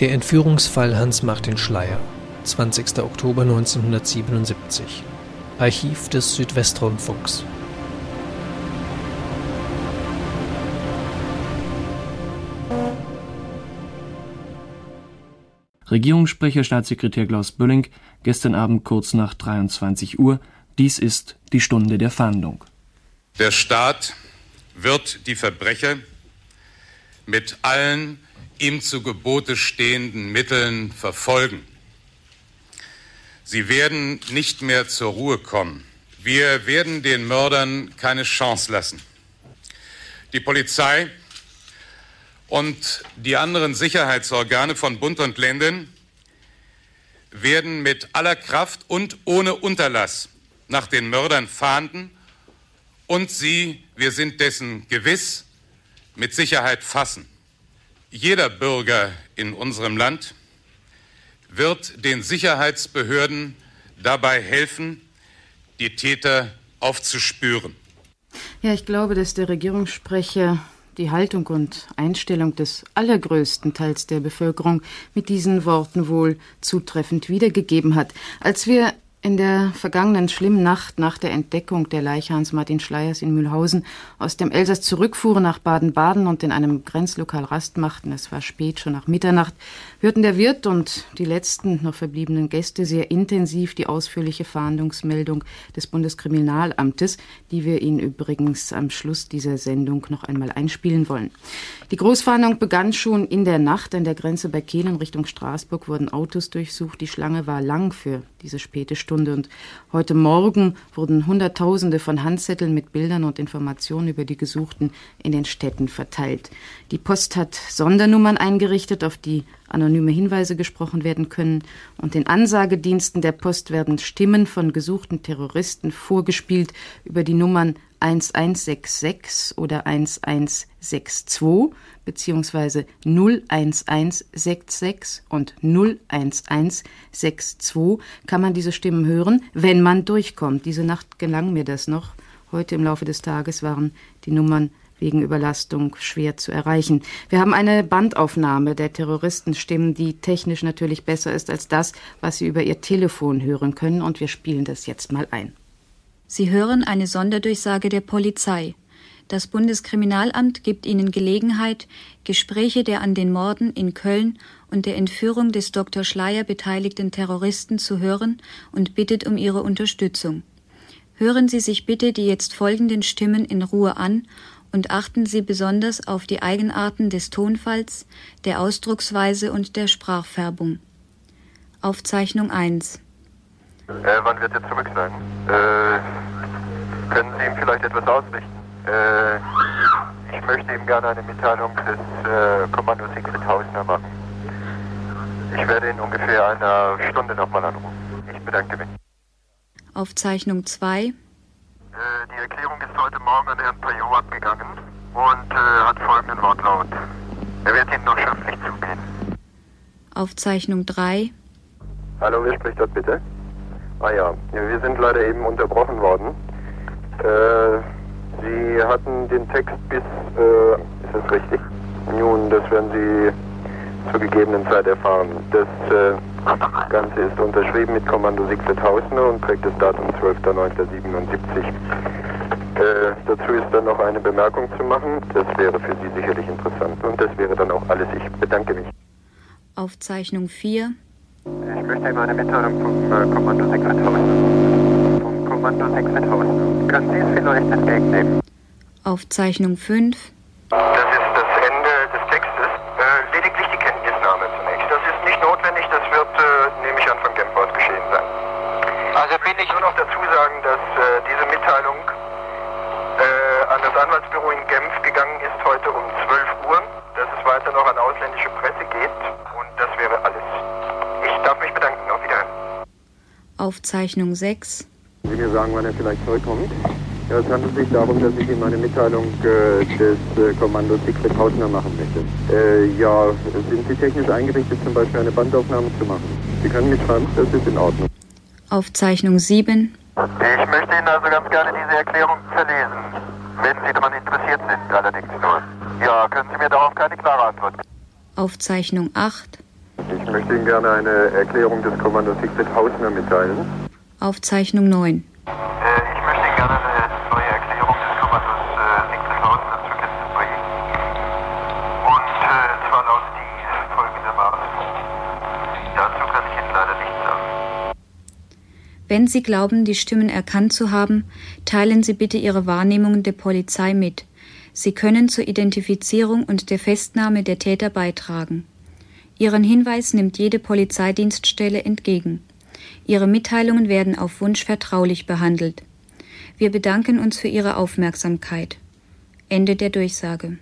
Der Entführungsfall Hans-Martin Schleier, 20. Oktober 1977. Archiv des Südwestrundfunks. Regierungssprecher Staatssekretär Klaus Bölling gestern Abend kurz nach 23 Uhr. Dies ist die Stunde der Fahndung. Der Staat wird die Verbrecher mit allen ihm zu Gebote stehenden Mitteln verfolgen. Sie werden nicht mehr zur Ruhe kommen. Wir werden den Mördern keine Chance lassen. Die Polizei und die anderen Sicherheitsorgane von Bund und Ländern werden mit aller Kraft und ohne Unterlass nach den Mördern fahnden und sie, wir sind dessen gewiss, mit Sicherheit fassen. Jeder Bürger in unserem Land wird den Sicherheitsbehörden dabei helfen, die Täter aufzuspüren. Ja, ich glaube, dass der Regierungssprecher die Haltung und Einstellung des allergrößten Teils der Bevölkerung mit diesen Worten wohl zutreffend wiedergegeben hat. Als wir in der vergangenen schlimmen Nacht nach der Entdeckung der Leiche Hans-Martin Schleiers in Mühlhausen aus dem Elsass zurückfuhren nach Baden-Baden und in einem Grenzlokal Rast machten, es war spät, schon nach Mitternacht, hörten der Wirt und die letzten noch verbliebenen Gäste sehr intensiv die ausführliche Fahndungsmeldung des Bundeskriminalamtes, die wir Ihnen übrigens am Schluss dieser Sendung noch einmal einspielen wollen. Die Großfahndung begann schon in der Nacht an der Grenze bei Kiel in Richtung Straßburg wurden Autos durchsucht. Die Schlange war lang für diese späte Stunde und heute Morgen wurden Hunderttausende von Handzetteln mit Bildern und Informationen über die Gesuchten in den Städten verteilt. Die Post hat Sondernummern eingerichtet, auf die anonyme Hinweise gesprochen werden können, und den Ansagediensten der Post werden Stimmen von gesuchten Terroristen vorgespielt über die Nummern 1166 oder 1162 beziehungsweise 01166 und 01162 kann man diese Stimmen hören, wenn man durchkommt. Diese Nacht gelang mir das noch. Heute im Laufe des Tages waren die Nummern wegen Überlastung schwer zu erreichen. Wir haben eine Bandaufnahme der Terroristenstimmen, die technisch natürlich besser ist als das, was Sie über Ihr Telefon hören können, und wir spielen das jetzt mal ein. Sie hören eine Sonderdurchsage der Polizei. Das Bundeskriminalamt gibt Ihnen Gelegenheit, Gespräche der an den Morden in Köln und der Entführung des Dr. Schleier beteiligten Terroristen zu hören und bittet um Ihre Unterstützung. Hören Sie sich bitte die jetzt folgenden Stimmen in Ruhe an und achten Sie besonders auf die Eigenarten des Tonfalls, der Ausdrucksweise und der Sprachfärbung. Aufzeichnung 1 äh, Wann wird er zurück sein? Äh, können Sie ihm vielleicht etwas ausrichten? Äh, ich möchte ihm gerne eine Mitteilung des äh, Kommandos Siegfried Hausner machen. Ich werde in ungefähr einer Stunde nochmal anrufen. Ich bedanke mich. Aufzeichnung 2 äh, die Erklärung ist heute Morgen an Herrn Payot abgegangen und äh, hat folgenden Wortlaut. Er wird Ihnen noch schriftlich zugehen. Aufzeichnung 3. Hallo, wer spricht dort bitte? Ah ja, wir sind leider eben unterbrochen worden. Äh, Sie hatten den Text bis, äh, ist das richtig? Nun, das werden Sie zur gegebenen Zeit erfahren. Das äh, Ganze ist unterschrieben mit Kommando Siegfried Hausner und trägt das Datum 12.09.77. Äh, dazu ist dann noch eine Bemerkung zu machen. Das wäre für Sie sicherlich interessant. Und das wäre dann auch alles. Ich bedanke mich. Aufzeichnung 4. Ich möchte Ihnen eine Mitteilung vom äh, Kommando Siegfried Hausner. Vom Kommando Siegfried Hausner. Können Sie es vielleicht entgegennehmen? Aufzeichnung 5. Das ist das Ende des Textes. Äh, lediglich die Kenntnisnahme zunächst. Das ist nicht notwendig, das wird, äh, nehme ich an, von Genf aus geschehen sein. Also will ich nur noch dazu sagen, dass äh, diese Mitteilung äh, an das Anwaltsbüro in Genf gegangen ist heute um 12 Uhr, dass es weiter noch an ausländische Presse geht und das wäre alles. Ich darf mich bedanken. Auf Wiedersehen. Aufzeichnung 6. Sie mir sagen, wann er vielleicht zurückkommt? Ja, es handelt sich darum, dass ich ihm eine Mitteilung äh, des äh, Kommandos Siegfried Hausner machen möchte. Äh, ja, sind Sie technisch eingerichtet, zum Beispiel eine Bandaufnahme zu machen? Sie können mich schreiben, das ist in Ordnung. Aufzeichnung 7. Ich möchte Ihnen also ganz gerne diese Erklärung verlesen, wenn Sie daran interessiert sind, allerdings. Ja, können Sie mir darauf keine klare Antwort geben? Aufzeichnung 8. Ich möchte Ihnen gerne eine Erklärung des Kommandos Siegfried Hausner mitteilen. Aufzeichnung 9. Äh, ich möchte Ihnen gerne eine neue Erklärung des Kommandos äh, Siegfried Hausner zur Kenntnis bringen. Und äh, zwar lautet die folgendermaßen. Dazu kann ich Ihnen leider nichts sagen. Wenn Sie glauben, die Stimmen erkannt zu haben, teilen Sie bitte Ihre Wahrnehmungen der Polizei mit. Sie können zur Identifizierung und der Festnahme der Täter beitragen. Ihren Hinweis nimmt jede Polizeidienststelle entgegen. Ihre Mitteilungen werden auf Wunsch vertraulich behandelt. Wir bedanken uns für Ihre Aufmerksamkeit. Ende der Durchsage.